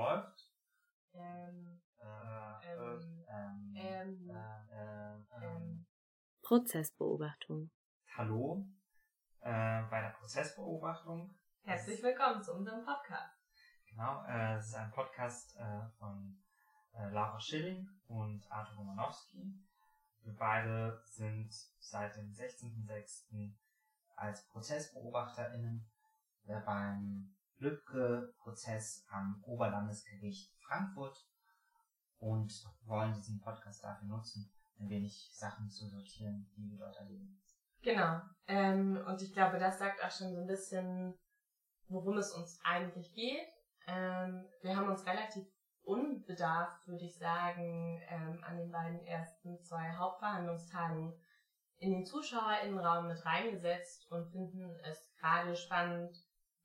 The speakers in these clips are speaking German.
läuft. Ähm, Äh, Ähm, ähm, äh, äh, Prozessbeobachtung. Hallo äh, bei der Prozessbeobachtung. herzlich willkommen zu unserem Podcast. Genau, äh, es ist ein Podcast äh, von Laura Schilling und Arthur Romanowski. Wir beide sind seit dem 16.06. als ProzessbeobachterInnen beim Lübcke-Prozess am Oberlandesgericht Frankfurt und wollen diesen Podcast dafür nutzen, ein wenig Sachen zu sortieren, die wir dort erleben. Genau. Ähm, und ich glaube, das sagt auch schon so ein bisschen, worum es uns eigentlich geht. Ähm, wir haben uns relativ unbedarft, würde ich sagen, ähm, an den beiden ersten zwei Hauptverhandlungstagen in den ZuschauerInnenraum mit reingesetzt und finden es gerade spannend,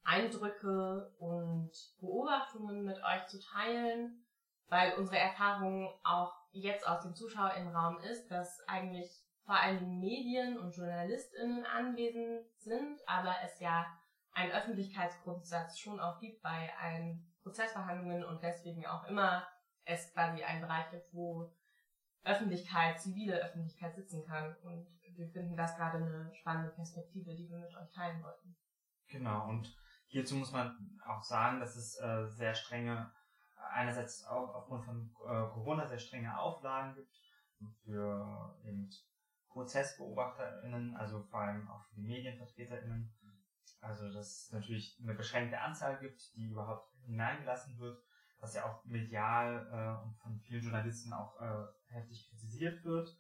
Eindrücke und Beobachtungen mit euch zu teilen, weil unsere Erfahrung auch jetzt aus dem ZuschauerInnenraum ist, dass eigentlich vor allem Medien und JournalistInnen anwesend sind, aber es ja einen Öffentlichkeitsgrundsatz schon auch gibt bei allen Prozessverhandlungen und deswegen auch immer es quasi einen Bereich gibt, wo Öffentlichkeit, zivile Öffentlichkeit sitzen kann. Und wir finden das gerade eine spannende Perspektive, die wir mit euch teilen wollten. Genau, und hierzu muss man auch sagen, dass es äh, sehr strenge, einerseits auch aufgrund von äh, Corona sehr strenge Auflagen gibt für eben ProzessbeobachterInnen, also vor allem auch für die MedienvertreterInnen. Also dass es natürlich eine beschränkte Anzahl gibt, die überhaupt hineingelassen wird, was ja auch medial äh, und von vielen Journalisten auch äh, heftig kritisiert wird.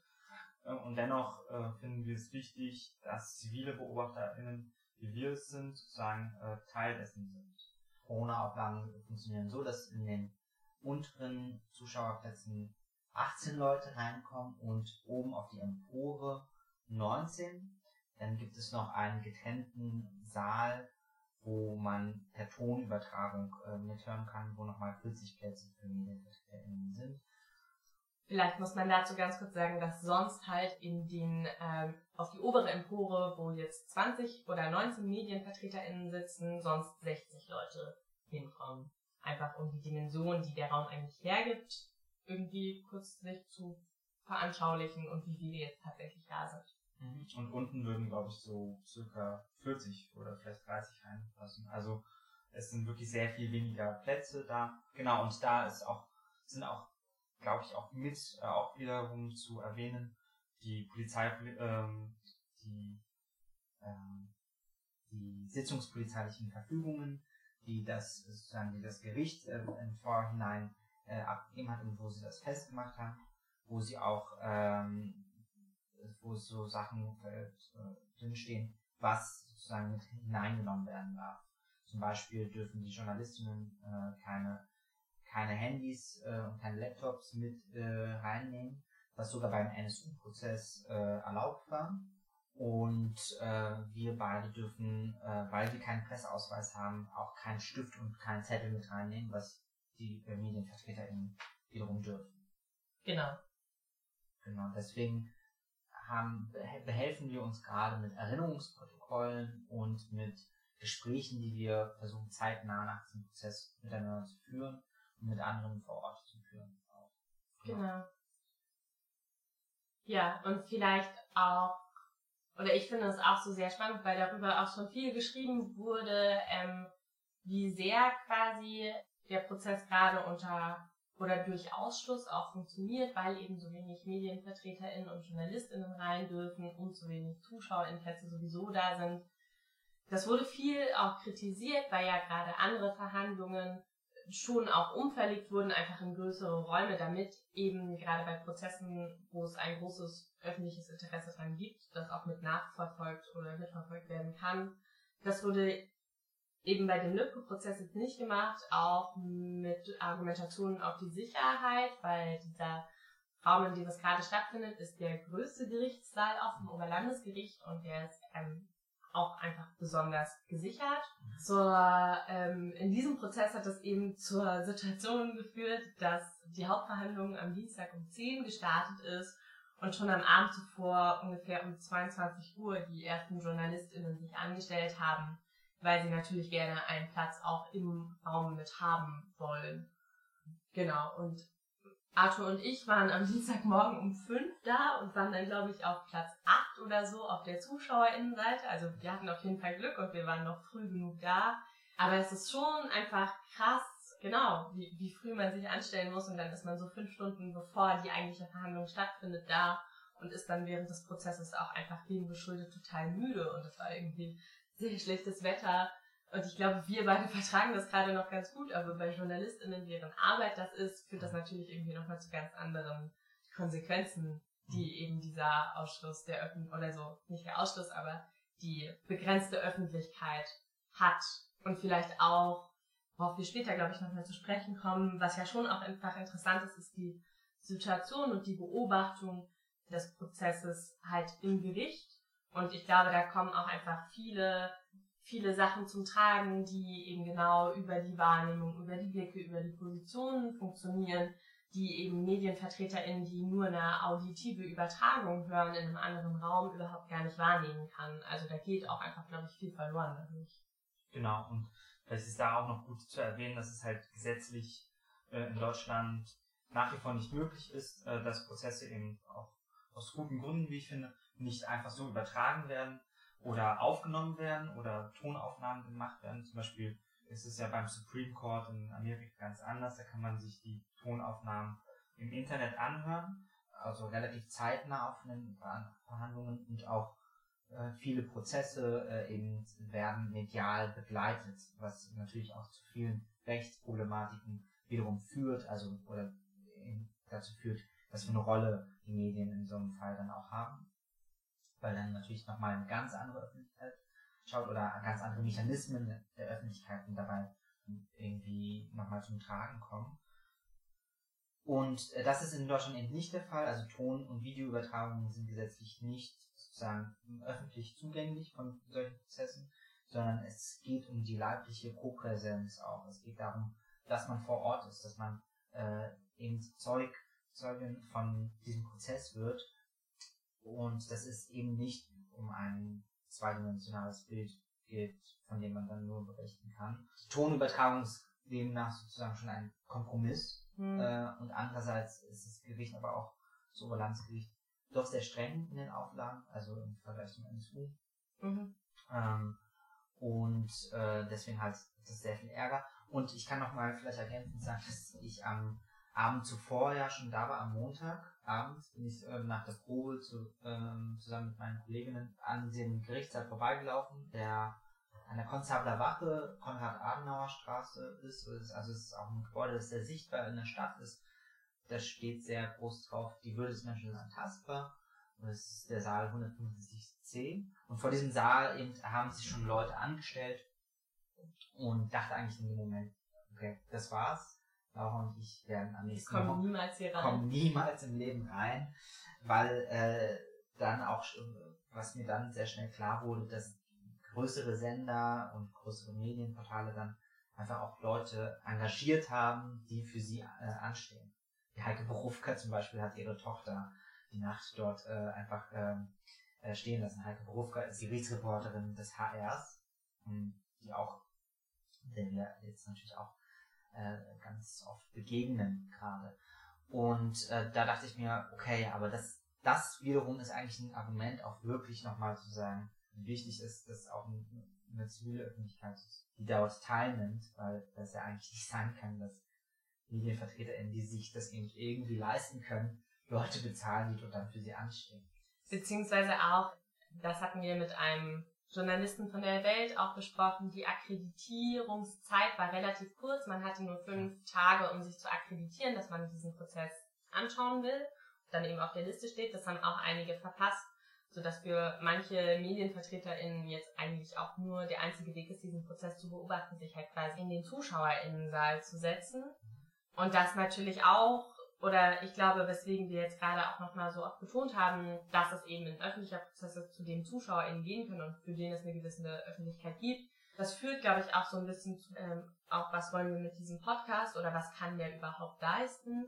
Äh, und dennoch äh, finden wir es wichtig, dass zivile BeobachterInnen, wie wir es sind, sozusagen äh, Teil dessen sind. Corona-Auflagen funktionieren so, dass in den unteren Zuschauerplätzen 18 Leute reinkommen und oben auf die Empore 19. Dann gibt es noch einen getrennten Saal, wo man per Tonübertragung äh, mithören kann, wo nochmal 40 Plätze für MedienvertreterInnen sind. Vielleicht muss man dazu ganz kurz sagen, dass sonst halt in den, ähm, auf die obere Empore, wo jetzt 20 oder 19 MedienvertreterInnen sitzen, sonst 60 Leute hinkommen. Einfach um die Dimension, die der Raum eigentlich hergibt, irgendwie kurz sich zu veranschaulichen und wie viele jetzt tatsächlich da sind. Und unten würden, glaube ich, so circa 40 oder vielleicht 30 reinpassen. Also es sind wirklich sehr viel weniger Plätze da. Genau, und da ist auch, sind auch, glaube ich, auch mit, äh, auch wiederum zu erwähnen, die Polizei, ähm, die, ähm, die sitzungspolizeilichen Verfügungen, die das sozusagen, die das Gericht äh, im Vorhinein äh, abgegeben hat und wo sie das festgemacht haben, wo sie auch ähm, wo so Sachen äh, drinstehen, was sozusagen mit hineingenommen werden darf. Zum Beispiel dürfen die Journalistinnen äh, keine, keine Handys äh, und keine Laptops mit äh, reinnehmen, was sogar beim NSU-Prozess äh, erlaubt war. Und äh, wir beide dürfen, äh, weil wir keinen Presseausweis haben, auch keinen Stift und keinen Zettel mit reinnehmen, was die äh, MedienvertreterInnen wiederum dürfen. Genau. Genau, deswegen haben, behelfen wir uns gerade mit Erinnerungsprotokollen und mit Gesprächen, die wir versuchen zeitnah nach dem Prozess miteinander zu führen mit anderen vor Ort zu führen. Auch. Genau. Ja, und vielleicht auch, oder ich finde es auch so sehr spannend, weil darüber auch schon viel geschrieben wurde, ähm, wie sehr quasi der Prozess gerade unter oder durch Ausschluss auch funktioniert, weil eben so wenig MedienvertreterInnen und JournalistInnen rein dürfen und so wenig ZuschauerInnenplätze sowieso da sind. Das wurde viel auch kritisiert, weil ja gerade andere Verhandlungen schon auch umverlegt wurden, einfach in größere Räume, damit eben gerade bei Prozessen, wo es ein großes öffentliches Interesse dran gibt, das auch mit nachverfolgt oder mitverfolgt werden kann. Das wurde eben bei dem Lübcke-Prozess jetzt nicht gemacht, auch mit Argumentationen auf die Sicherheit, weil dieser Raum, in dem es gerade stattfindet, ist der größte Gerichtssaal auf dem Oberlandesgericht und der ist ähm, auch einfach besonders gesichert. Zur, ähm, in diesem Prozess hat es eben zur Situation geführt, dass die Hauptverhandlung am Dienstag um 10 gestartet ist und schon am Abend zuvor ungefähr um 22 Uhr die ersten JournalistInnen sich angestellt haben weil sie natürlich gerne einen Platz auch im Raum mit haben wollen. Genau, und Arthur und ich waren am Dienstagmorgen um fünf da und waren dann, glaube ich, auf Platz acht oder so auf der ZuschauerInnenseite. Also wir hatten auf jeden Fall Glück und wir waren noch früh genug da. Aber es ist schon einfach krass, genau, wie, wie früh man sich anstellen muss und dann ist man so fünf Stunden bevor die eigentliche Verhandlung stattfindet da und ist dann während des Prozesses auch einfach dem geschuldet total müde und es war irgendwie sehr schlechtes Wetter und ich glaube, wir beide vertragen das gerade noch ganz gut, aber bei JournalistInnen, deren Arbeit das ist, führt das natürlich irgendwie nochmal zu ganz anderen Konsequenzen, die eben dieser Ausschluss der Öffentlichkeit, oder so, nicht der Ausschluss, aber die begrenzte Öffentlichkeit hat. Und vielleicht auch, worauf wir später, glaube ich, nochmal zu sprechen kommen, was ja schon auch einfach interessant ist, ist die Situation und die Beobachtung des Prozesses halt im Gericht. Und ich glaube, da kommen auch einfach viele viele Sachen zum Tragen, die eben genau über die Wahrnehmung, über die Blicke, über die Positionen funktionieren, die eben MedienvertreterInnen, die nur eine auditive Übertragung hören in einem anderen Raum, überhaupt gar nicht wahrnehmen kann. Also da geht auch einfach, glaube ich, viel verloren dadurch. Genau, und vielleicht ist da auch noch gut zu erwähnen, dass es halt gesetzlich äh, in Deutschland nach wie vor nicht möglich ist, äh, dass Prozesse eben auch aus guten Gründen, wie ich finde, nicht einfach so übertragen werden, oder aufgenommen werden oder Tonaufnahmen gemacht werden. Zum Beispiel ist es ja beim Supreme Court in Amerika ganz anders. Da kann man sich die Tonaufnahmen im Internet anhören, also relativ zeitnah auf den Verhandlungen und auch äh, viele Prozesse äh, eben werden medial begleitet, was natürlich auch zu vielen Rechtsproblematiken wiederum führt, also oder dazu führt, dass wir eine Rolle die Medien in so einem Fall dann auch haben weil dann natürlich nochmal eine ganz andere Öffentlichkeit schaut oder ganz andere Mechanismen der Öffentlichkeiten dabei irgendwie nochmal zum Tragen kommen. Und äh, das ist in Deutschland eben nicht der Fall. Also Ton- und Videoübertragungen sind gesetzlich nicht sozusagen öffentlich zugänglich von solchen Prozessen, sondern es geht um die leibliche Kopräsenz auch. Es geht darum, dass man vor Ort ist, dass man äh, eben Zeug, Zeugin von diesem Prozess wird und das ist eben nicht um ein zweidimensionales Bild geht, von dem man dann nur berichten kann. Die Tonübertragung ist demnach sozusagen schon ein Kompromiss. Mhm. Äh, und andererseits ist das Gericht aber auch, das Oberlandesgericht, doch sehr streng in den Auflagen, also im Vergleich zum NSU. Mhm. Ähm, und äh, deswegen halt das sehr viel Ärger. Und ich kann noch mal vielleicht ergänzend sagen, dass ich am Abend zuvor ja schon da war, am Montag abends bin ich äh, nach der Probe zu, ähm, zusammen mit meinen Kolleginnen an dem Gerichtssaal vorbeigelaufen, der an der Konstabler Wache, Konrad-Adenauer-Straße ist. Also es ist auch ein Gebäude, das sehr sichtbar in der Stadt ist. Da steht sehr groß drauf, die Würde des Menschen ist antastbar. Und das ist der Saal 150c. Und vor diesem Saal eben haben sich schon Leute angestellt und dachte eigentlich in dem Moment, okay, das war's Laura und ich werden am nächsten kommen Wochen, niemals hier rein. kommen niemals im Leben rein, weil äh, dann auch, was mir dann sehr schnell klar wurde, dass größere Sender und größere Medienportale dann einfach auch Leute engagiert haben, die für sie äh, anstehen. Die Heike Berufka zum Beispiel hat ihre Tochter die Nacht dort äh, einfach ähm, äh, stehen lassen. Heike Berufka ist die Gerichtsreporterin des HRs, hm, die auch, der wir jetzt natürlich auch äh, ganz oft begegnen gerade. Und äh, da dachte ich mir, okay, aber das, das wiederum ist eigentlich ein Argument, auch wirklich nochmal zu sagen, wie wichtig ist, dass auch eine zivile Öffentlichkeit, die dort teilnimmt, weil das ja eigentlich nicht sein kann, dass MedienvertreterInnen, die sich das irgendwie leisten können, Leute bezahlen, die dort dann für sie anstehen. Beziehungsweise auch, das hatten wir mit einem Journalisten von der Welt auch besprochen, die Akkreditierungszeit war relativ kurz. Man hatte nur fünf Tage, um sich zu akkreditieren, dass man diesen Prozess anschauen will. Dann eben auf der Liste steht. Das haben auch einige verpasst, sodass für manche MedienvertreterInnen jetzt eigentlich auch nur der einzige Weg ist, diesen Prozess zu beobachten, sich halt quasi in den ZuschauerInnensaal zu setzen. Und das natürlich auch oder ich glaube, weswegen wir jetzt gerade auch nochmal so oft betont haben, dass es eben ein öffentlicher Prozess ist, zu dem ZuschauerInnen gehen können und für den es eine gewisse Öffentlichkeit gibt. Das führt, glaube ich, auch so ein bisschen zu, ähm, auch was wollen wir mit diesem Podcast oder was kann der überhaupt leisten?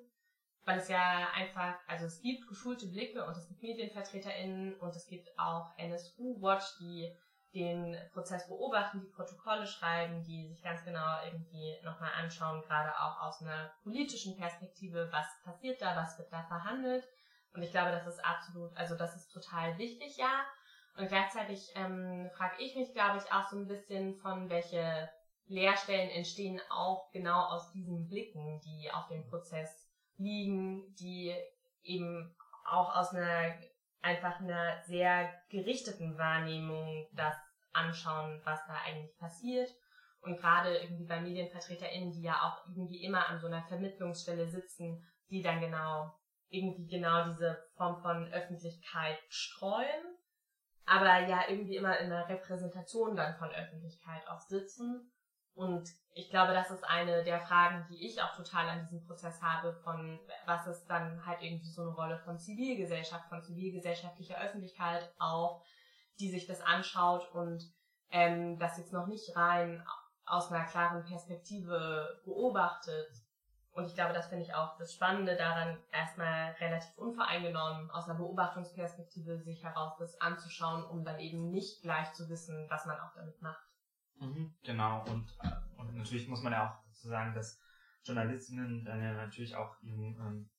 Weil es ja einfach, also es gibt geschulte Blicke und es gibt MedienvertreterInnen und es gibt auch NSU Watch, die den Prozess beobachten, die Protokolle schreiben, die sich ganz genau irgendwie nochmal anschauen, gerade auch aus einer politischen Perspektive, was passiert da, was wird da verhandelt. Und ich glaube, das ist absolut, also das ist total wichtig, ja. Und gleichzeitig ähm, frage ich mich, glaube ich, auch so ein bisschen von welche Leerstellen entstehen auch genau aus diesen Blicken, die auf dem Prozess liegen, die eben auch aus einer einfach einer sehr gerichteten Wahrnehmung das anschauen, was da eigentlich passiert. Und gerade irgendwie bei MedienvertreterInnen, die ja auch irgendwie immer an so einer Vermittlungsstelle sitzen, die dann genau, irgendwie genau diese Form von Öffentlichkeit streuen, aber ja irgendwie immer in einer Repräsentation dann von Öffentlichkeit auch sitzen und ich glaube, das ist eine der Fragen, die ich auch total an diesem Prozess habe, von was ist dann halt irgendwie so eine Rolle von Zivilgesellschaft, von zivilgesellschaftlicher Öffentlichkeit auch, die sich das anschaut und ähm, das jetzt noch nicht rein aus einer klaren Perspektive beobachtet. Und ich glaube, das finde ich auch das Spannende daran, erstmal relativ unvoreingenommen aus einer Beobachtungsperspektive sich heraus das anzuschauen, um dann eben nicht gleich zu wissen, was man auch damit macht. Mhm, genau, und, äh, und natürlich muss man ja auch dazu sagen, dass Journalistinnen dann ja natürlich auch dem ähm,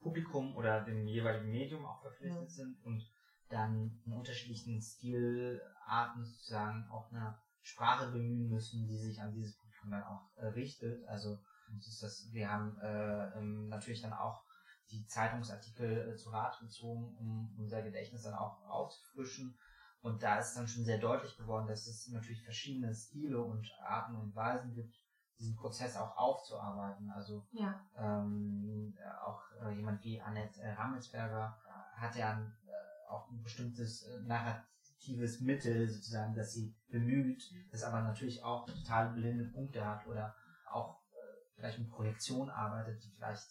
Publikum oder dem jeweiligen Medium auch verpflichtet ja. sind und dann in unterschiedlichen Stilarten sozusagen auch eine Sprache bemühen müssen, die sich an dieses Publikum dann auch äh, richtet. Also ist das, wir haben äh, ähm, natürlich dann auch die Zeitungsartikel äh, zu Rat gezogen, um unser Gedächtnis dann auch aufzufrischen und da ist dann schon sehr deutlich geworden, dass es natürlich verschiedene Stile und Arten und Weisen gibt, diesen Prozess auch aufzuarbeiten. Also ja. ähm, auch äh, jemand wie Annette äh, Rammelsberger hat ja äh, auch ein bestimmtes äh, narratives Mittel sozusagen, das sie bemüht, das aber natürlich auch total blinde Punkte hat oder auch äh, vielleicht mit Projektion arbeitet, die vielleicht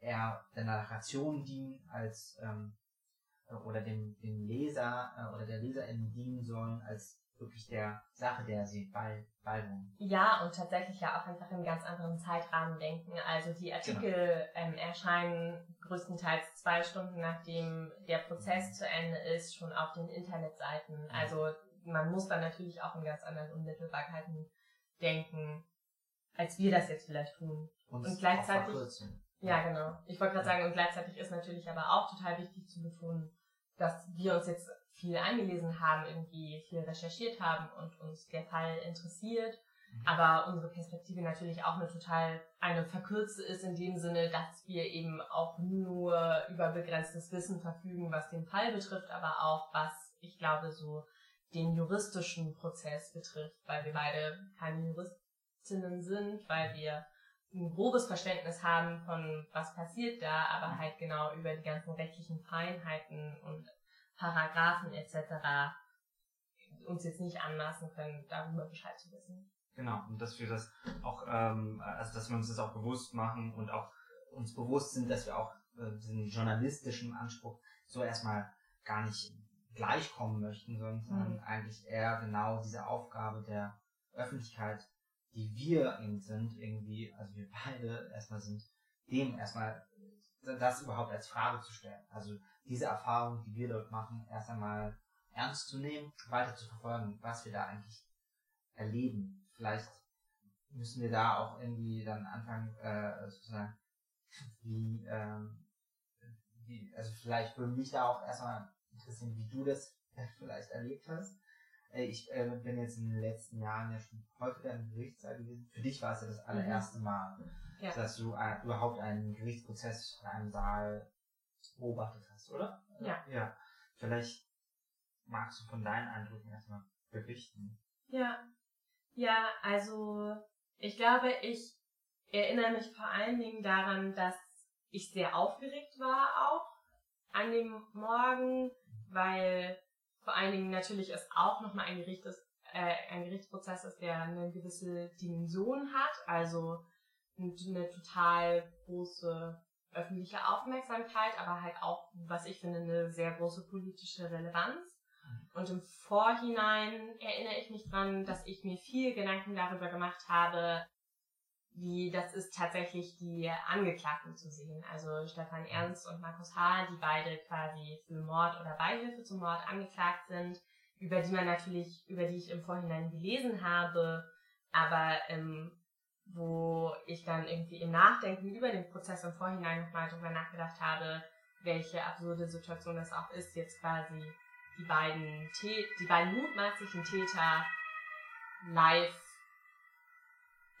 eher der Narration dienen als ähm, oder dem, dem Leser äh, oder der Leserin dienen sollen, als wirklich der Sache, der sie bei, beiwohnen. Ja, und tatsächlich ja auch einfach in ganz anderen Zeitrahmen denken. Also die Artikel genau. ähm, erscheinen größtenteils zwei Stunden nachdem der Prozess mhm. zu Ende ist, schon auf den Internetseiten. Mhm. Also man muss dann natürlich auch in ganz anderen Unmittelbarkeiten denken, als wir das jetzt vielleicht tun. Und, und gleichzeitig. Ja, genau. Ich wollte gerade sagen, und gleichzeitig ist natürlich aber auch total wichtig zu betonen, dass wir uns jetzt viel eingelesen haben, irgendwie viel recherchiert haben und uns der Fall interessiert. Aber unsere Perspektive natürlich auch eine total eine verkürzte ist in dem Sinne, dass wir eben auch nur über begrenztes Wissen verfügen, was den Fall betrifft, aber auch was ich glaube so den juristischen Prozess betrifft, weil wir beide keine Juristinnen sind, weil wir ein grobes Verständnis haben von was passiert da, aber halt genau über die ganzen rechtlichen Feinheiten und Paragraphen etc. uns jetzt nicht anmaßen können, darüber Bescheid zu wissen. Genau, und dass wir das auch, ähm, also dass wir uns das auch bewusst machen und auch uns bewusst sind, dass wir auch äh, diesen journalistischen Anspruch so erstmal gar nicht gleichkommen möchten, sondern mhm. eigentlich eher genau diese Aufgabe der Öffentlichkeit die wir eben sind, irgendwie, also wir beide erstmal sind, dem erstmal das überhaupt als Frage zu stellen. Also diese Erfahrung, die wir dort machen, erst einmal ernst zu nehmen, weiter zu verfolgen, was wir da eigentlich erleben. Vielleicht müssen wir da auch irgendwie dann anfangen, äh, sozusagen, wie, ähm, wie, also vielleicht würde mich da auch erstmal interessieren, wie du das vielleicht erlebt hast. Äh, ich äh, bin jetzt in den letzten Jahren ja schon häufiger im Gerichtssaal gewesen. Für dich war es ja das allererste mhm. Mal, ja. dass du äh, überhaupt einen Gerichtsprozess in einem Saal beobachtet hast, oder? Ja. Ja. Vielleicht magst du von deinen Eindrücken erstmal berichten. Ja. Ja, also ich glaube, ich erinnere mich vor allen Dingen daran, dass ich sehr aufgeregt war auch an dem Morgen, weil vor allen Dingen natürlich ist auch nochmal ein Gericht ist, äh, ein Gerichtsprozess ist, der eine gewisse Dimension hat, also eine total große öffentliche Aufmerksamkeit, aber halt auch, was ich finde, eine sehr große politische Relevanz. Und im Vorhinein erinnere ich mich dran, dass ich mir viel Gedanken darüber gemacht habe, wie das ist tatsächlich die Angeklagten zu sehen. Also Stefan Ernst und Markus H., die beide quasi für Mord oder Beihilfe zum Mord angeklagt sind, über die man natürlich, über die ich im Vorhinein gelesen habe, aber ähm, wo ich dann irgendwie im Nachdenken über den Prozess im Vorhinein nochmal drüber nachgedacht habe, welche absurde Situation das auch ist, jetzt quasi die beiden, die beiden mutmaßlichen Täter live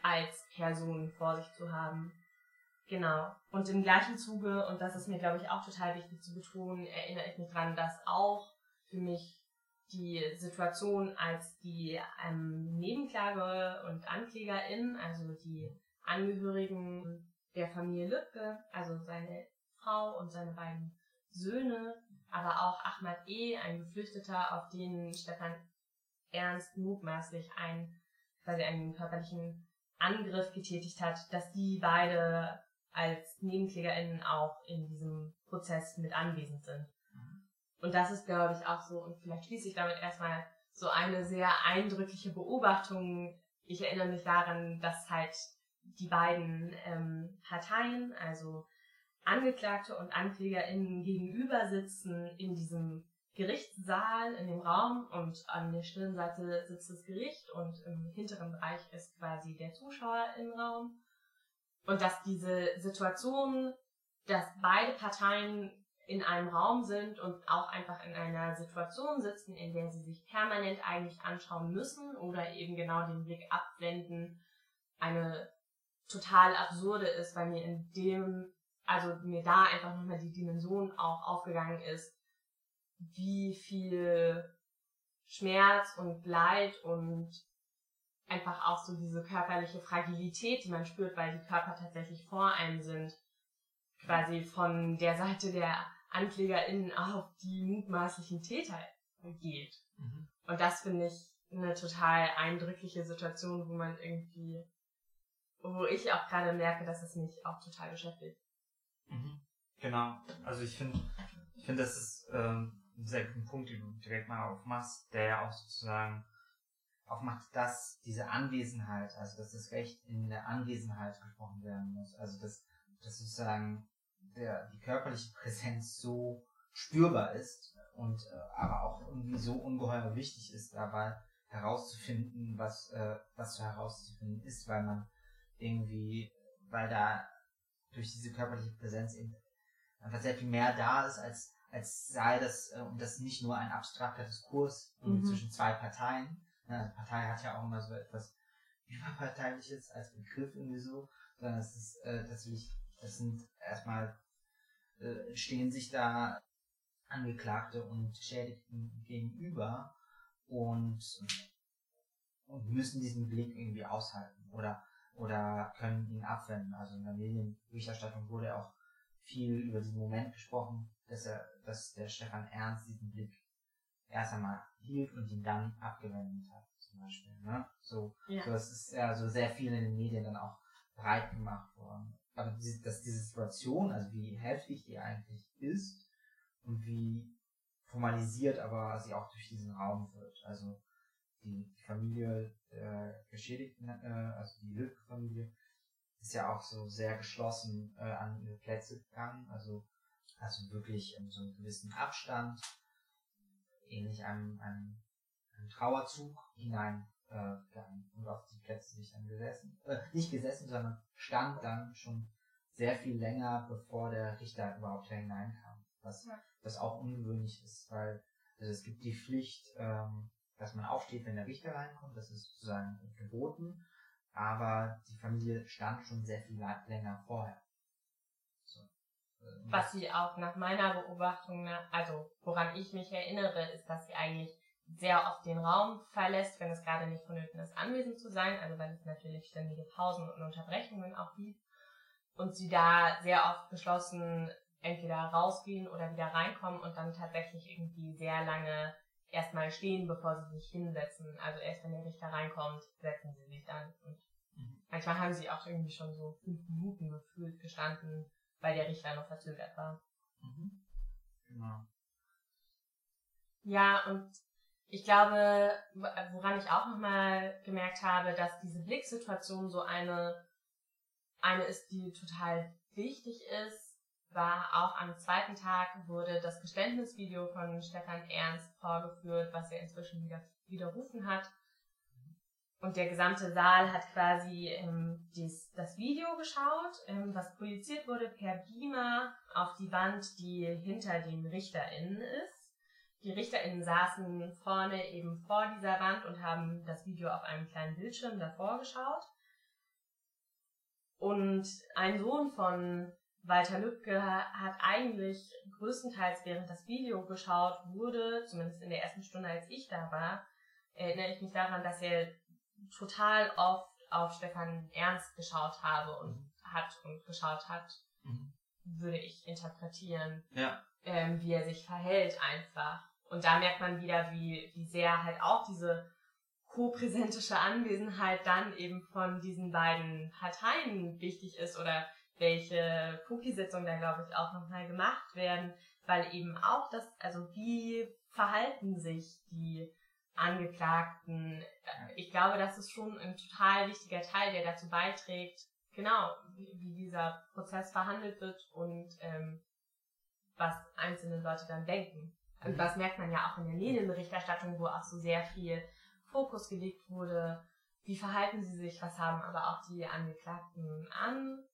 als Person vor sich zu haben. Genau. Und im gleichen Zuge, und das ist mir, glaube ich, auch total wichtig zu betonen, erinnere ich mich dran, dass auch für mich die Situation, als die ähm, Nebenklage und AnklägerInnen, also die Angehörigen der Familie Lübcke, also seine Frau und seine beiden Söhne, aber auch Ahmad E., ein Geflüchteter, auf den Stefan Ernst mutmaßlich einen, quasi einen körperlichen Angriff getätigt hat, dass die beide als NebenklägerInnen auch in diesem Prozess mit anwesend sind. Und das ist, glaube ich, auch so, und vielleicht schließe ich damit erstmal so eine sehr eindrückliche Beobachtung. Ich erinnere mich daran, dass halt die beiden ähm, Parteien, also Angeklagte und AnklägerInnen gegenüber sitzen in diesem Gerichtssaal, in dem Raum und an der Stirnseite sitzt das Gericht und im hinteren Bereich ist quasi der Zuschauer im Raum. Und dass diese Situation, dass beide Parteien in einem Raum sind und auch einfach in einer Situation sitzen, in der sie sich permanent eigentlich anschauen müssen oder eben genau den Blick abwenden, eine total absurde ist, weil mir in dem, also mir da einfach nochmal die Dimension auch aufgegangen ist, wie viel Schmerz und Leid und einfach auch so diese körperliche Fragilität, die man spürt, weil die Körper tatsächlich vor einem sind, quasi von der Seite der AnklägerInnen auf die mutmaßlichen Täter geht. Mhm. Und das finde ich eine total eindrückliche Situation, wo man irgendwie, wo ich auch gerade merke, dass es mich auch total beschäftigt. Mhm. Genau. Also ich finde, ich finde, das ist ähm, ein sehr guter Punkt, den du direkt mal aufmachst, der ja auch sozusagen aufmacht, dass diese Anwesenheit, also dass das Recht in der Anwesenheit gesprochen werden muss. Also dass, dass sozusagen der, die körperliche Präsenz so spürbar ist und äh, aber auch irgendwie so ungeheuer wichtig ist, dabei herauszufinden, was, äh, was zu herauszufinden ist, weil man irgendwie, weil da durch diese körperliche Präsenz eben einfach sehr viel mehr da ist, als, als sei das, äh, und das nicht nur ein abstrakter Diskurs mhm. zwischen zwei Parteien. Ja, also Partei hat ja auch immer so etwas überparteiliches als Begriff irgendwie so, sondern es ist äh, tatsächlich, das sind erstmal äh, stehen sich da Angeklagte und Schädigten gegenüber und, und müssen diesen Blick irgendwie aushalten oder, oder können ihn abwenden. Also in der Medienberichterstattung wurde auch viel über diesen Moment gesprochen, dass er, dass der Stefan Ernst diesen Blick erst einmal hielt und ihn dann abgewendet hat, zum Beispiel. Ne? So, ja. so, das ist ja so sehr viel in den Medien dann auch breit gemacht worden aber die, dass diese Situation, also wie heftig die eigentlich ist und wie formalisiert aber sie auch durch diesen Raum wird. Also die Familie der Geschädigten, äh, also die Lübcke-Familie, ist ja auch so sehr geschlossen äh, an ihre Plätze gegangen, also, also wirklich in so einem gewissen Abstand, ähnlich einem, einem, einem Trauerzug hinein äh, und auf die Plätze sich dann gesessen, äh, nicht gesessen, sondern stand dann schon sehr viel länger, bevor der Richter überhaupt hineinkam. Was, ja. was auch ungewöhnlich ist, weil also es gibt die Pflicht, ähm, dass man aufsteht, wenn der Richter reinkommt, das ist sozusagen geboten, aber die Familie stand schon sehr viel länger vorher. So. Was sie auch nach meiner Beobachtung, also woran ich mich erinnere, ist, dass sie eigentlich sehr oft den Raum verlässt, wenn es gerade nicht vonnöten ist, anwesend zu sein, also weil es natürlich ständige Pausen und Unterbrechungen auch gibt. Und sie da sehr oft beschlossen, entweder rausgehen oder wieder reinkommen und dann tatsächlich irgendwie sehr lange erstmal stehen, bevor sie sich hinsetzen. Also erst wenn der Richter reinkommt, setzen sie sich dann. Und mhm. manchmal haben sie auch irgendwie schon so fünf Minuten gefühlt gestanden, weil der Richter noch verzögert war. Mhm. Genau. Ja, und ich glaube, woran ich auch nochmal gemerkt habe, dass diese Blicksituation so eine, eine ist, die total wichtig ist, war auch am zweiten Tag wurde das Geständnisvideo von Stefan Ernst vorgeführt, was er inzwischen wieder widerrufen hat. Und der gesamte Saal hat quasi ähm, dies, das Video geschaut, ähm, was projiziert wurde per Beamer auf die Wand, die hinter den RichterInnen ist. Die RichterInnen saßen vorne eben vor dieser Wand und haben das Video auf einem kleinen Bildschirm davor geschaut. Und ein Sohn von Walter Lübcke hat eigentlich größtenteils während das Video geschaut wurde, zumindest in der ersten Stunde, als ich da war, erinnere ich mich daran, dass er total oft auf Stefan Ernst geschaut habe und mhm. hat und geschaut hat, mhm. Würde ich interpretieren, ja. ähm, wie er sich verhält einfach. Und da merkt man wieder, wie, wie sehr halt auch diese co-präsentische Anwesenheit dann eben von diesen beiden Parteien wichtig ist oder welche Cookie-Sitzungen da, glaube ich, auch nochmal gemacht werden, weil eben auch das, also wie verhalten sich die Angeklagten. Ich glaube, das ist schon ein total wichtiger Teil, der dazu beiträgt, genau, wie, wie dieser Prozess verhandelt wird und ähm, was einzelne Leute dann denken. Und mhm. das merkt man ja auch in der Medienberichterstattung, wo auch so sehr viel Fokus gelegt wurde. Wie verhalten sie sich, was haben aber auch die Angeklagten an?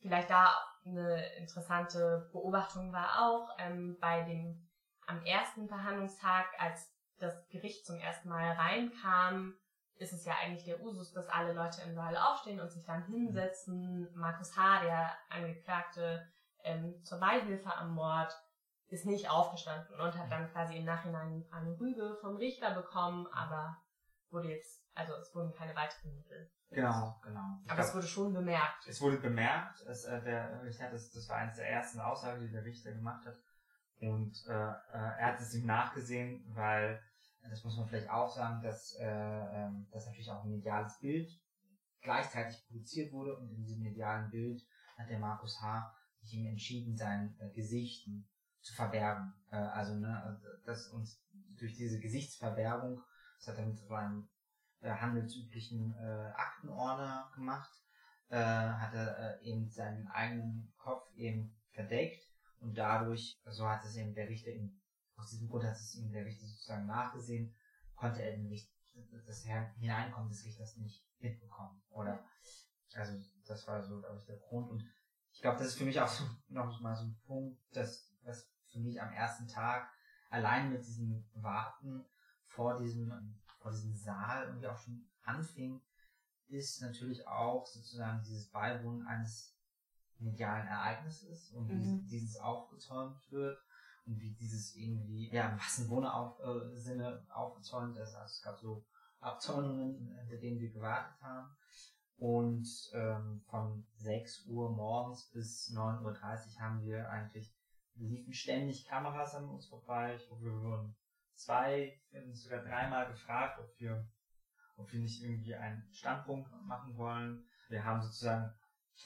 Vielleicht da eine interessante Beobachtung war auch ähm, bei dem am ersten Verhandlungstag, als das Gericht zum ersten Mal reinkam, ist es ja eigentlich der Usus, dass alle Leute im Saal aufstehen und sich dann hinsetzen. Markus H., der Angeklagte ähm, zur Beihilfe am Mord, ist nicht aufgestanden und hat dann quasi im Nachhinein eine Rüge vom Richter bekommen, aber wurde jetzt, also es wurden keine weiteren Mittel. Genau, genau. Ich aber glaub, es wurde schon bemerkt. Es wurde bemerkt, es, äh, der Richter, das, das war eines der ersten Aussagen, die der Richter gemacht hat. Und äh, äh, er hat es ihm nachgesehen, weil, das muss man vielleicht auch sagen, dass, äh, äh, dass natürlich auch ein mediales Bild gleichzeitig produziert wurde und in diesem medialen Bild hat der Markus H. sich ihm entschieden, sein äh, Gesicht zu verbergen. Äh, also, ne, dass uns durch diese Gesichtsverbergung, das hat er mit so einem äh, handelsüblichen äh, Aktenordner gemacht, äh, hat er äh, eben seinen eigenen Kopf eben verdeckt und dadurch, so hat es eben der Richter ihm, aus diesem Grund hat es ihm der Richter sozusagen nachgesehen, konnte er nämlich das Hineinkommen des Richters nicht mitbekommen. Oder also das war so, glaube ich, der Grund. Und ich glaube, das ist für mich auch so noch mal so ein Punkt, dass was für mich am ersten Tag allein mit diesem Warten vor diesem, vor diesem Saal irgendwie auch schon anfing, ist natürlich auch sozusagen dieses Beiwohnen eines medialen Ereignis ist und wie mhm. dieses aufgezäumt wird und wie dieses irgendwie, ja, im wahrsten äh, Sinne aufgezäumt ist. Also es gab so Abzäunungen, hinter denen wir gewartet haben. Und ähm, von 6 Uhr morgens bis 9.30 Uhr haben wir eigentlich, liefen ständig Kameras an uns vorbei. Ich glaube, wir wurden zwei, sogar dreimal gefragt, ob wir, ob wir nicht irgendwie einen Standpunkt machen wollen. Wir haben sozusagen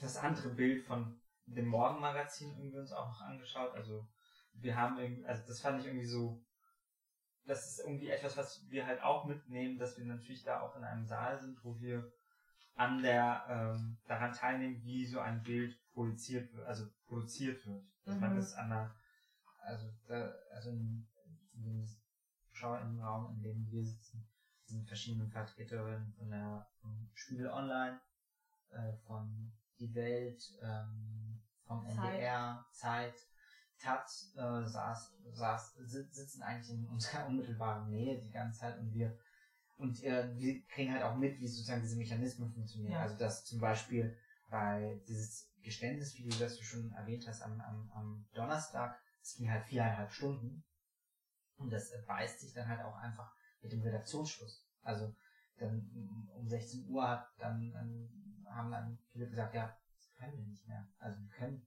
das andere Bild von dem Morgenmagazin irgendwie uns auch noch angeschaut. Also wir haben irgendwie, also das fand ich irgendwie so, das ist irgendwie etwas, was wir halt auch mitnehmen, dass wir natürlich da auch in einem Saal sind, wo wir an der ähm, daran teilnehmen, wie so ein Bild produziert wird, also produziert wird. Dass mhm. man das an der, also da, also in, in dem Schauerinnenraum, in dem wir sitzen, sind verschiedene Vertreterinnen von der Spiegel Online, äh, von die Welt, ähm, vom NDR, Zeit, Taz, äh, saß, saß, sitzen eigentlich in unserer unmittelbaren Nähe die ganze Zeit und wir und äh, wir kriegen halt auch mit, wie sozusagen diese Mechanismen funktionieren. Ja. Also dass zum Beispiel bei dieses Geständnisvideo, das du schon erwähnt hast am, am, am Donnerstag, das ging halt viereinhalb Stunden und das beißt sich dann halt auch einfach mit dem Redaktionsschluss. Also dann um 16 Uhr hat dann, dann haben dann viele gesagt, ja, das können wir nicht mehr. Also wir können,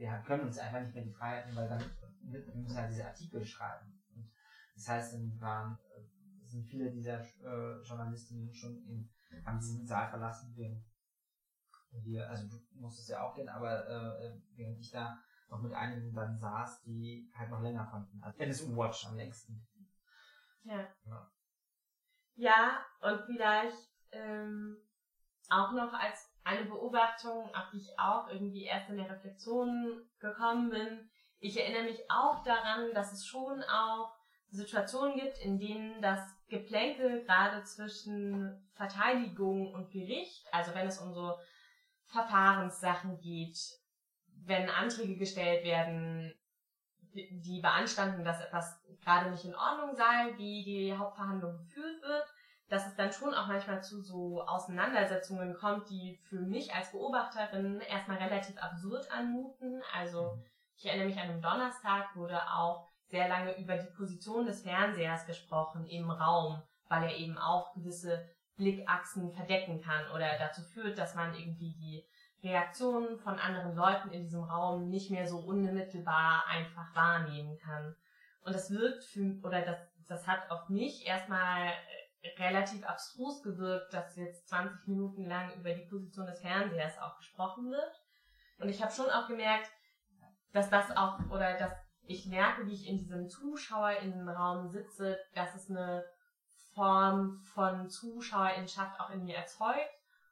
wir können uns einfach nicht mehr die Freiheiten, weil dann wir müssen halt diese Artikel schreiben. Und das heißt, dann waren, äh, sind viele dieser äh, Journalistinnen schon in, haben diesen Saal verlassen, während wir, also du musstest ja auch gehen, aber äh, während ich da noch mit einigen dann saß, die halt noch länger konnten. Also NSU Watch am längsten. Ja. Ja, ja und vielleicht ähm, auch noch als eine Beobachtung, auf die ich auch irgendwie erst in der Reflexion gekommen bin. Ich erinnere mich auch daran, dass es schon auch Situationen gibt, in denen das Geplänkel gerade zwischen Verteidigung und Gericht, also wenn es um so Verfahrenssachen geht, wenn Anträge gestellt werden, die beanstanden, dass etwas gerade nicht in Ordnung sei, wie die Hauptverhandlung geführt wird, dass es dann schon auch manchmal zu so Auseinandersetzungen kommt, die für mich als Beobachterin erstmal relativ absurd anmuten. Also ich erinnere mich an einem Donnerstag wurde auch sehr lange über die Position des Fernsehers gesprochen im Raum, weil er eben auch gewisse Blickachsen verdecken kann oder dazu führt, dass man irgendwie die Reaktionen von anderen Leuten in diesem Raum nicht mehr so unmittelbar einfach wahrnehmen kann. Und das wirkt für, oder das, das hat auf mich erstmal äh, relativ abstrus gewirkt, dass jetzt 20 Minuten lang über die Position des Fernsehers auch gesprochen wird. Und ich habe schon auch gemerkt, dass das auch, oder dass ich merke, wie ich in diesem ZuschauerInnenraum sitze, dass es eine Form von ZuschauerInnenschaft auch in mir erzeugt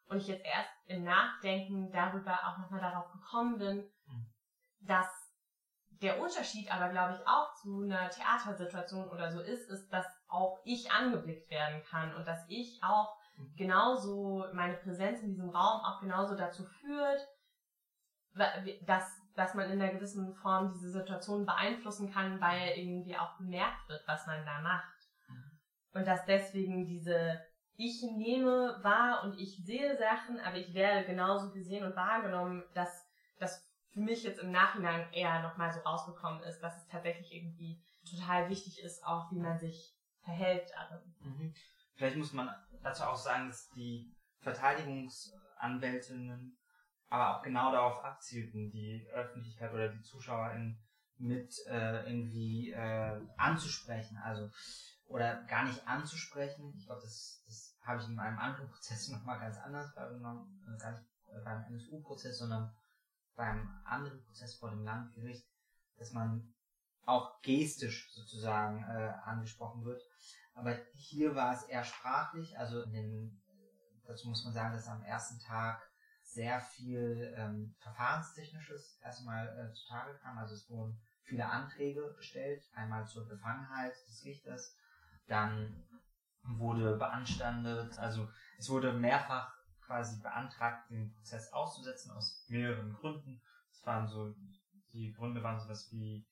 und ich jetzt erst im Nachdenken darüber auch nochmal darauf gekommen bin, mhm. dass der Unterschied aber, glaube ich, auch zu einer Theatersituation oder so ist, ist, dass auch ich angeblickt werden kann und dass ich auch mhm. genauso, meine Präsenz in diesem Raum auch genauso dazu führt, dass, dass man in einer gewissen Form diese Situation beeinflussen kann, weil irgendwie auch bemerkt wird, was man da macht. Mhm. Und dass deswegen diese ich nehme wahr und ich sehe Sachen, aber ich werde genauso gesehen und wahrgenommen, dass das für mich jetzt im Nachhinein eher nochmal so rausgekommen ist, dass es tatsächlich irgendwie total wichtig ist, auch wie man sich verhält darin. Mhm. Vielleicht muss man dazu auch sagen, dass die Verteidigungsanwältinnen aber auch genau darauf abzielten, die Öffentlichkeit oder die ZuschauerInnen mit äh, irgendwie äh, anzusprechen. Also oder gar nicht anzusprechen. Ich glaube, das, das habe ich in einem anderen Prozess nochmal ganz anders wahrgenommen, äh, gar nicht äh, beim NSU-Prozess, sondern beim anderen Prozess vor dem Landgericht, dass man auch gestisch sozusagen äh, angesprochen wird. Aber hier war es eher sprachlich, also in den, dazu muss man sagen, dass am ersten Tag sehr viel ähm, Verfahrenstechnisches erstmal äh, zutage kam. Also es wurden viele Anträge gestellt, einmal zur Befangenheit des Richters, dann wurde beanstandet, also es wurde mehrfach quasi beantragt, den Prozess auszusetzen aus mehreren Gründen. Es waren so, die Gründe waren sowas wie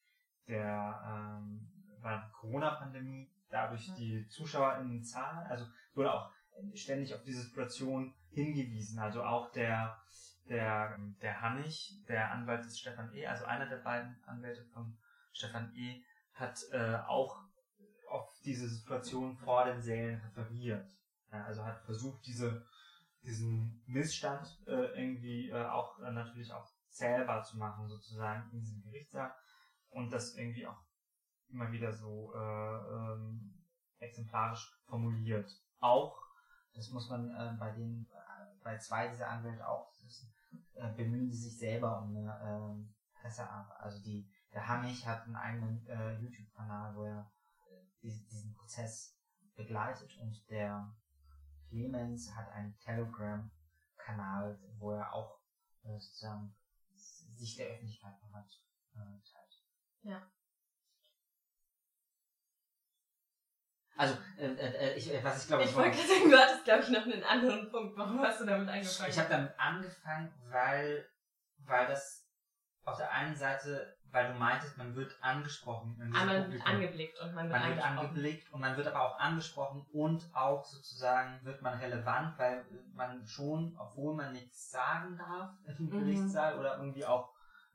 der ähm, die Corona-Pandemie, dadurch die ZuschauerInnenzahl, also wurde auch ständig auf diese Situation hingewiesen. Also auch der der der Hannig, der Anwalt des Stefan E., also einer der beiden Anwälte von Stefan E., hat äh, auch auf diese Situation vor den Sälen referiert. Ja, also hat versucht, diese, diesen Missstand äh, irgendwie äh, auch äh, natürlich auch zählbar zu machen, sozusagen in diesem Gerichtssaal und das irgendwie auch immer wieder so äh, ähm, exemplarisch formuliert. Auch, das muss man äh, bei den, äh, bei zwei dieser Anwälte auch wissen, äh, bemühen sie sich selber um eine äh, Pressearbeit. Also die, der Hammich hat einen eigenen äh, YouTube-Kanal, wo er diesen Prozess begleitet und der Clemens hat einen Telegram-Kanal, wo er auch äh, sozusagen sich der Öffentlichkeit nochmal äh. Ja. Also, äh, äh, ich, äh, was ich glaube... Ich wollte gerade sagen, du hattest, glaube ich, noch einen anderen Punkt. Warum hast du damit angefangen? Ich habe damit angefangen, weil, weil das auf der einen Seite weil du meintest, man wird angesprochen. Ah, man wird angeblickt und man wird, man wird angeblickt und man wird aber auch angesprochen und auch sozusagen wird man relevant, weil man schon, obwohl man nichts sagen darf im mhm. Gerichtssaal oder irgendwie auch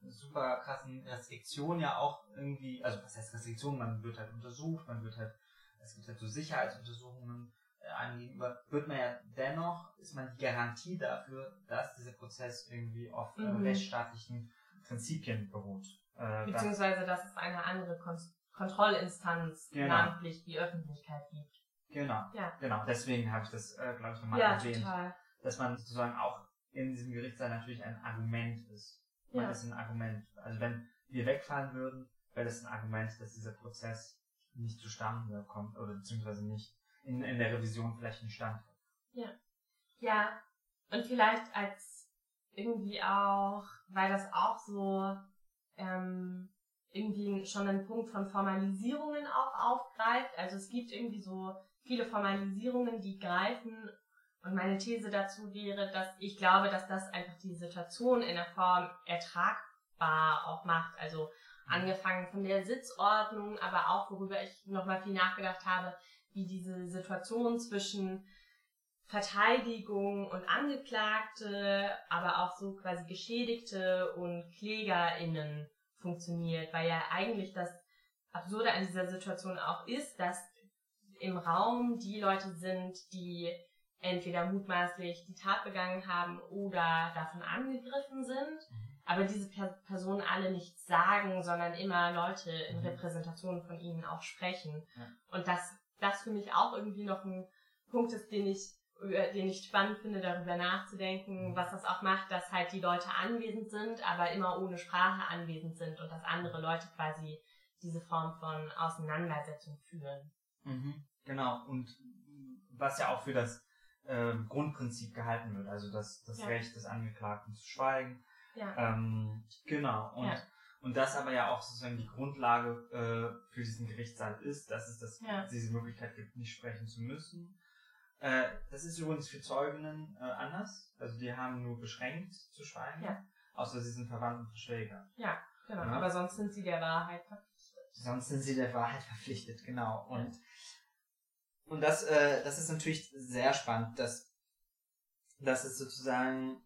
super krassen Restriktionen ja auch irgendwie, also was heißt Restriktionen, man wird halt untersucht, man wird halt, es gibt halt so Sicherheitsuntersuchungen äh, einem gegenüber, wird man ja dennoch, ist man die Garantie dafür, dass dieser Prozess irgendwie auf äh, mhm. rechtsstaatlichen Prinzipien beruht. Äh, Beziehungsweise, dass es eine andere Kon Kontrollinstanz, genau. namentlich die Öffentlichkeit gibt. Genau. Ja. Genau. Deswegen habe ich das, äh, glaube ich, nochmal ja, erwähnt. Total. Dass man sozusagen auch in diesem Gerichtssaal natürlich ein Argument ist. Man ja. ist ein Argument. Also wenn wir wegfallen würden, wäre das ein Argument, dass dieser Prozess nicht zustande kommt oder beziehungsweise nicht in, in der Revision vielleicht nicht. Ja. Ja. Und vielleicht als irgendwie auch, weil das auch so ähm, irgendwie schon einen Punkt von Formalisierungen auch aufgreift. Also es gibt irgendwie so viele Formalisierungen, die greifen. Und meine These dazu wäre, dass ich glaube, dass das einfach die Situation in der Form ertragbar auch macht. Also angefangen von der Sitzordnung, aber auch worüber ich nochmal viel nachgedacht habe, wie diese Situation zwischen Verteidigung und Angeklagte, aber auch so quasi Geschädigte und KlägerInnen funktioniert, weil ja eigentlich das Absurde an dieser Situation auch ist, dass im Raum die Leute sind, die entweder mutmaßlich die Tat begangen haben oder davon angegriffen sind, mhm. aber diese per Personen alle nichts sagen, sondern immer Leute in mhm. Repräsentation von ihnen auch sprechen. Ja. Und dass das für mich auch irgendwie noch ein Punkt ist, den ich den ich spannend finde, darüber nachzudenken, mhm. was das auch macht, dass halt die Leute anwesend sind, aber immer ohne Sprache anwesend sind und dass andere Leute quasi diese Form von Auseinandersetzung führen. Mhm, genau, und was ja auch für das äh, Grundprinzip gehalten wird, also das, das ja. Recht des Angeklagten zu schweigen. Ja. Ähm, genau, und, ja. und das aber ja auch sozusagen die Grundlage äh, für diesen Gerichtssaal ist, dass es das, ja. diese Möglichkeit gibt, nicht sprechen zu müssen äh, das ist übrigens für Zeuginnen äh, anders. Also die haben nur beschränkt zu schweigen. Ja. Außer sie sind verwandt und Verschwäger. Ja, genau. Aber sonst sind sie der Wahrheit verpflichtet. Sonst sind sie der Wahrheit verpflichtet, genau. Und. Und das, äh, das ist natürlich sehr spannend, dass, dass es sozusagen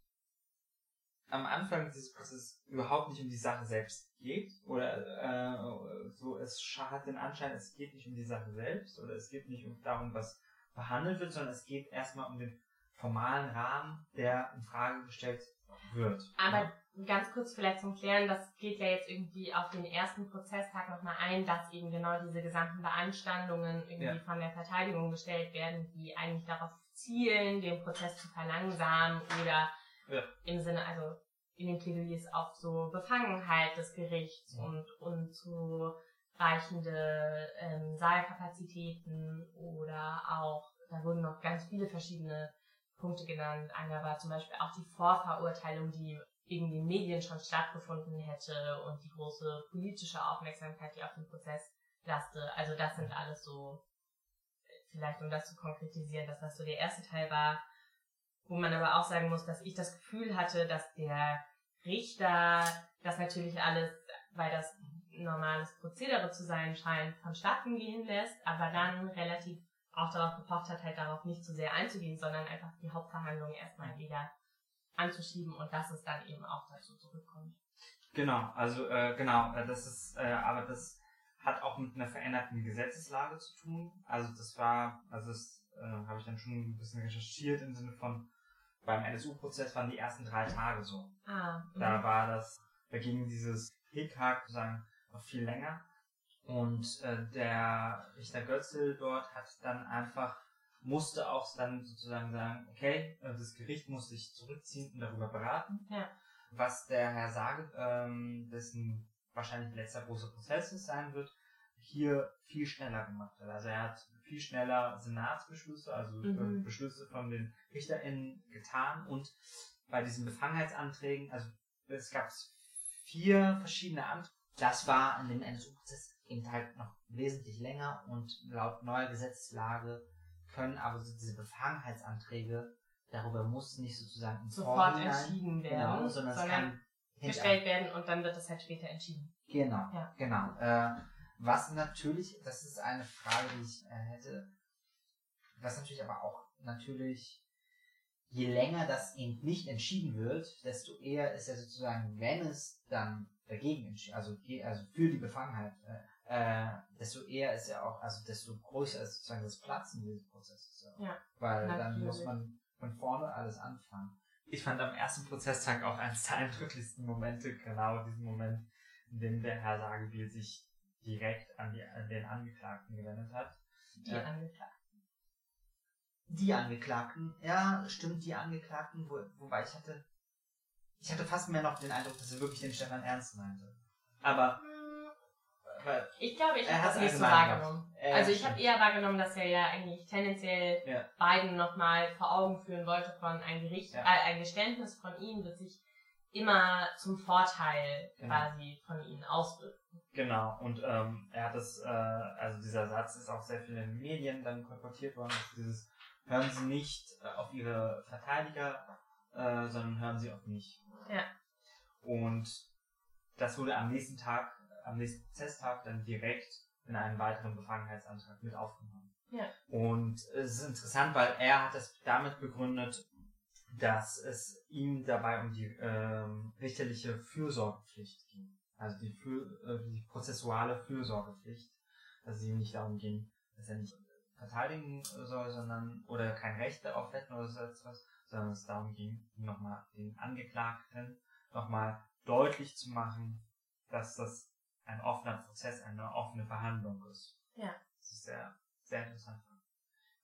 am Anfang dieses Prozesses überhaupt nicht um die Sache selbst geht. Oder äh, so, es hat den Anschein, es geht nicht um die Sache selbst oder es geht nicht um darum, was behandelt wird, sondern es geht erstmal um den formalen Rahmen, der in Frage gestellt wird. Aber ja. ganz kurz vielleicht zum Klären, das geht ja jetzt irgendwie auf den ersten Prozesstag nochmal ein, dass eben genau diese gesamten Beanstandungen irgendwie ja. von der Verteidigung gestellt werden, die eigentlich darauf zielen, den Prozess zu verlangsamen oder ja. im Sinne, also in den Plädoyers auch so Befangenheit des Gerichts und unzu reichende ähm, Saalkapazitäten oder auch, da wurden noch ganz viele verschiedene Punkte genannt. Einer war zum Beispiel auch die Vorverurteilung, die in den Medien schon stattgefunden hätte und die große politische Aufmerksamkeit, die auf dem Prozess lasste. Also das sind alles so, vielleicht um das zu konkretisieren, dass das so der erste Teil war, wo man aber auch sagen muss, dass ich das Gefühl hatte, dass der Richter das natürlich alles, weil das normales Prozedere zu sein scheint, vonstatten gehen lässt, aber dann relativ auch darauf gepocht hat, halt darauf nicht zu sehr einzugehen, sondern einfach die Hauptverhandlungen erstmal wieder anzuschieben und dass es dann eben auch dazu zurückkommt. Genau, also äh, genau, äh, das ist, äh, aber das hat auch mit einer veränderten Gesetzeslage zu tun. Also das war, also das äh, habe ich dann schon ein bisschen recherchiert im Sinne von, beim NSU-Prozess waren die ersten drei Tage so. Ah, da war das, da ging dieses Hickhack sozusagen noch viel länger. Und äh, der Richter Götzel dort hat dann einfach, musste auch dann sozusagen sagen, okay, äh, das Gericht muss sich zurückziehen und darüber beraten. Ja. Was der Herr Sage, ähm, dessen wahrscheinlich letzter großer Prozess sein wird, hier viel schneller gemacht hat. Also er hat viel schneller Senatsbeschlüsse, also äh, mhm. Beschlüsse von den RichterInnen getan und bei diesen Befangenheitsanträgen, also es gab vier verschiedene Anträge, das war in dem NSU-Prozess eben halt noch wesentlich länger und laut neuer Gesetzeslage können aber so diese Befangenheitsanträge, darüber muss nicht sozusagen im sofort entschieden werden, genau, sondern, sondern kann gestellt werden und dann wird das halt später entschieden. Genau, ja. genau. Äh, was natürlich, das ist eine Frage, die ich äh, hätte, was natürlich aber auch natürlich, je länger das eben nicht entschieden wird, desto eher ist ja sozusagen, wenn es dann dagegen entschieden, also, also für die Befangenheit, äh, äh, desto eher ist ja auch, also desto größer ist sozusagen das Platzen dieses Prozesses. Ja. Weil natürlich. dann muss man von vorne alles anfangen. Ich fand am ersten Prozesstag auch eines der eindrücklichsten Momente, genau diesen Moment, in dem der Herr Sagebiel sich direkt an, die, an den Angeklagten gewendet hat. Die äh, Angeklagten. Die Angeklagten, ja, stimmt, die Angeklagten, wo, wobei ich hatte ich hatte fast mehr noch den Eindruck, dass er wirklich den Stefan ernst meinte. Aber Ich glaube, ich habe das nicht so wahrgenommen. Er- also ich habe eher wahrgenommen, dass er ja eigentlich tendenziell Ja. beiden nochmal vor Augen führen wollte von ein Gericht, Ja. äh, ein Geständnis von ihm wird sich immer zum Vorteil Genau. quasi von ihnen auswirken. Genau, und ähm, er hat das, äh, also dieser Satz ist auch sehr viel in den Medien dann kolportiert worden, dass dieses hören Sie nicht äh, auf Ihre Verteidiger, äh, sondern hören Sie auf mich. Ja. Und das wurde am nächsten Tag, am nächsten Prozesstag dann direkt in einen weiteren Befangenheitsantrag mit aufgenommen. Ja. Und es ist interessant, weil er hat das damit begründet, dass es ihm dabei um die ähm, richterliche Fürsorgepflicht ging. Also die, für, äh, die prozessuale Fürsorgepflicht. Dass es ihm nicht darum ging, dass er nicht verteidigen soll, sondern oder kein Recht darauf hätten oder so etwas, sondern es darum ging, nochmal den Angeklagten nochmal deutlich zu machen, dass das ein offener Prozess, eine offene Verhandlung ist. Ja. Das ist sehr, sehr interessant,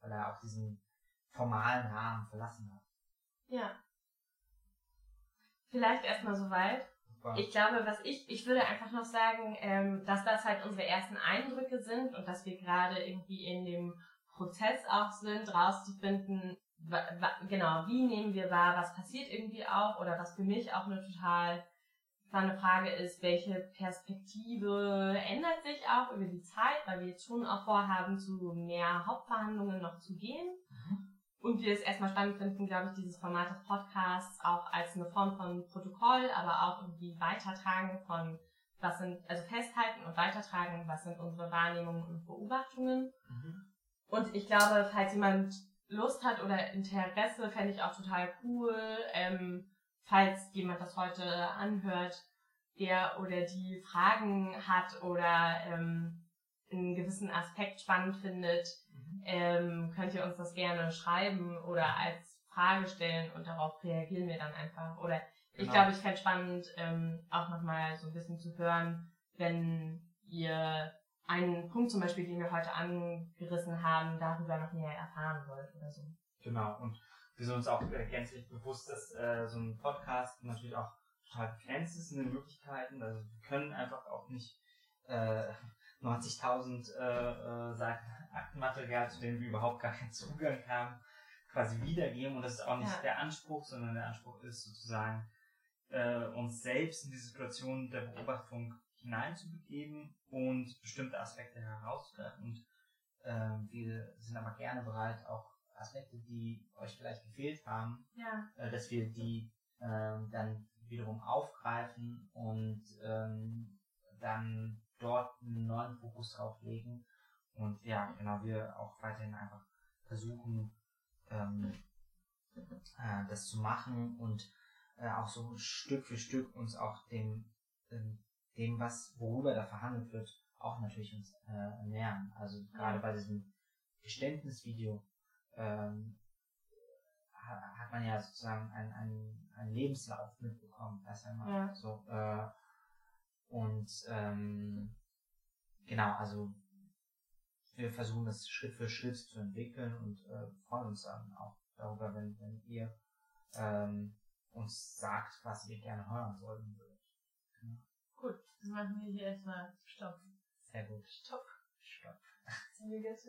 weil er auch diesen formalen Rahmen verlassen hat. Ja. Vielleicht erstmal soweit. Ich glaube, was ich, ich würde einfach noch sagen, ähm, dass das halt unsere ersten Eindrücke sind und dass wir gerade irgendwie in dem Prozess auch sind, rauszufinden, genau, wie nehmen wir wahr, was passiert irgendwie auch oder was für mich auch eine total spannende Frage ist, welche Perspektive ändert sich auch über die Zeit, weil wir jetzt schon auch vorhaben, zu mehr Hauptverhandlungen noch zu gehen. Und wir es erstmal spannend finden, glaube ich, dieses Format des Podcasts auch als eine Form von Protokoll, aber auch irgendwie Weitertragen von, was sind, also festhalten und weitertragen, was sind unsere Wahrnehmungen und Beobachtungen. Mhm. Und ich glaube, falls jemand Lust hat oder Interesse, fände ich auch total cool, ähm, falls jemand das heute anhört, der oder die Fragen hat oder ähm, einen gewissen Aspekt spannend findet, Mhm. ähm, könnt ihr uns das gerne schreiben oder als Frage stellen und darauf reagieren wir dann einfach. Oder ich Genau. glaube, ich fände spannend, ähm, auch nochmal so ein bisschen zu hören, wenn ihr einen Punkt zum Beispiel, den wir heute angerissen haben, darüber noch mehr erfahren wollt oder so. Genau, und wir sind uns auch äh, gänzlich bewusst, dass äh, so ein Podcast natürlich auch total begrenzt ist in den Möglichkeiten. Also wir können einfach auch nicht äh, 90.000 äh, äh, Seiten Aktenmaterial, zu denen wir überhaupt gar keinen Zugang haben, quasi wiedergeben. Und das ist auch nicht Ja. der Anspruch, sondern der Anspruch ist sozusagen, äh, uns selbst in die Situation der Beobachtung hineinzubegeben und bestimmte Aspekte herauszugreifen. Und ähm, wir sind aber gerne bereit, auch Aspekte, die euch vielleicht gefehlt haben, Ja. äh, dass wir die ähm, dann wiederum aufgreifen und ähm, dann dort einen neuen Fokus drauf legen. Und ja, genau, wir auch weiterhin einfach versuchen, ähm, äh, das zu machen und äh, auch so Stück für Stück uns auch dem, ähm, dem was, worüber da verhandelt wird, auch natürlich uns äh, nähern. Also gerade bei diesem Geständnisvideo ähm, ha- hat man ja sozusagen einen, einen, einen Lebenslauf mitbekommen, das ja mal Ja. so. Äh, und ähm, genau, also wir versuchen das Schritt für Schritt zu entwickeln und äh, freuen uns dann auch darüber, wenn, wenn ihr ähm, uns sagt, was ihr gerne hören wollen würdet. Gut, dann machen wir hier erstmal Stopp. Sehr gut. Stopp. Stopp. Sind wir jetzt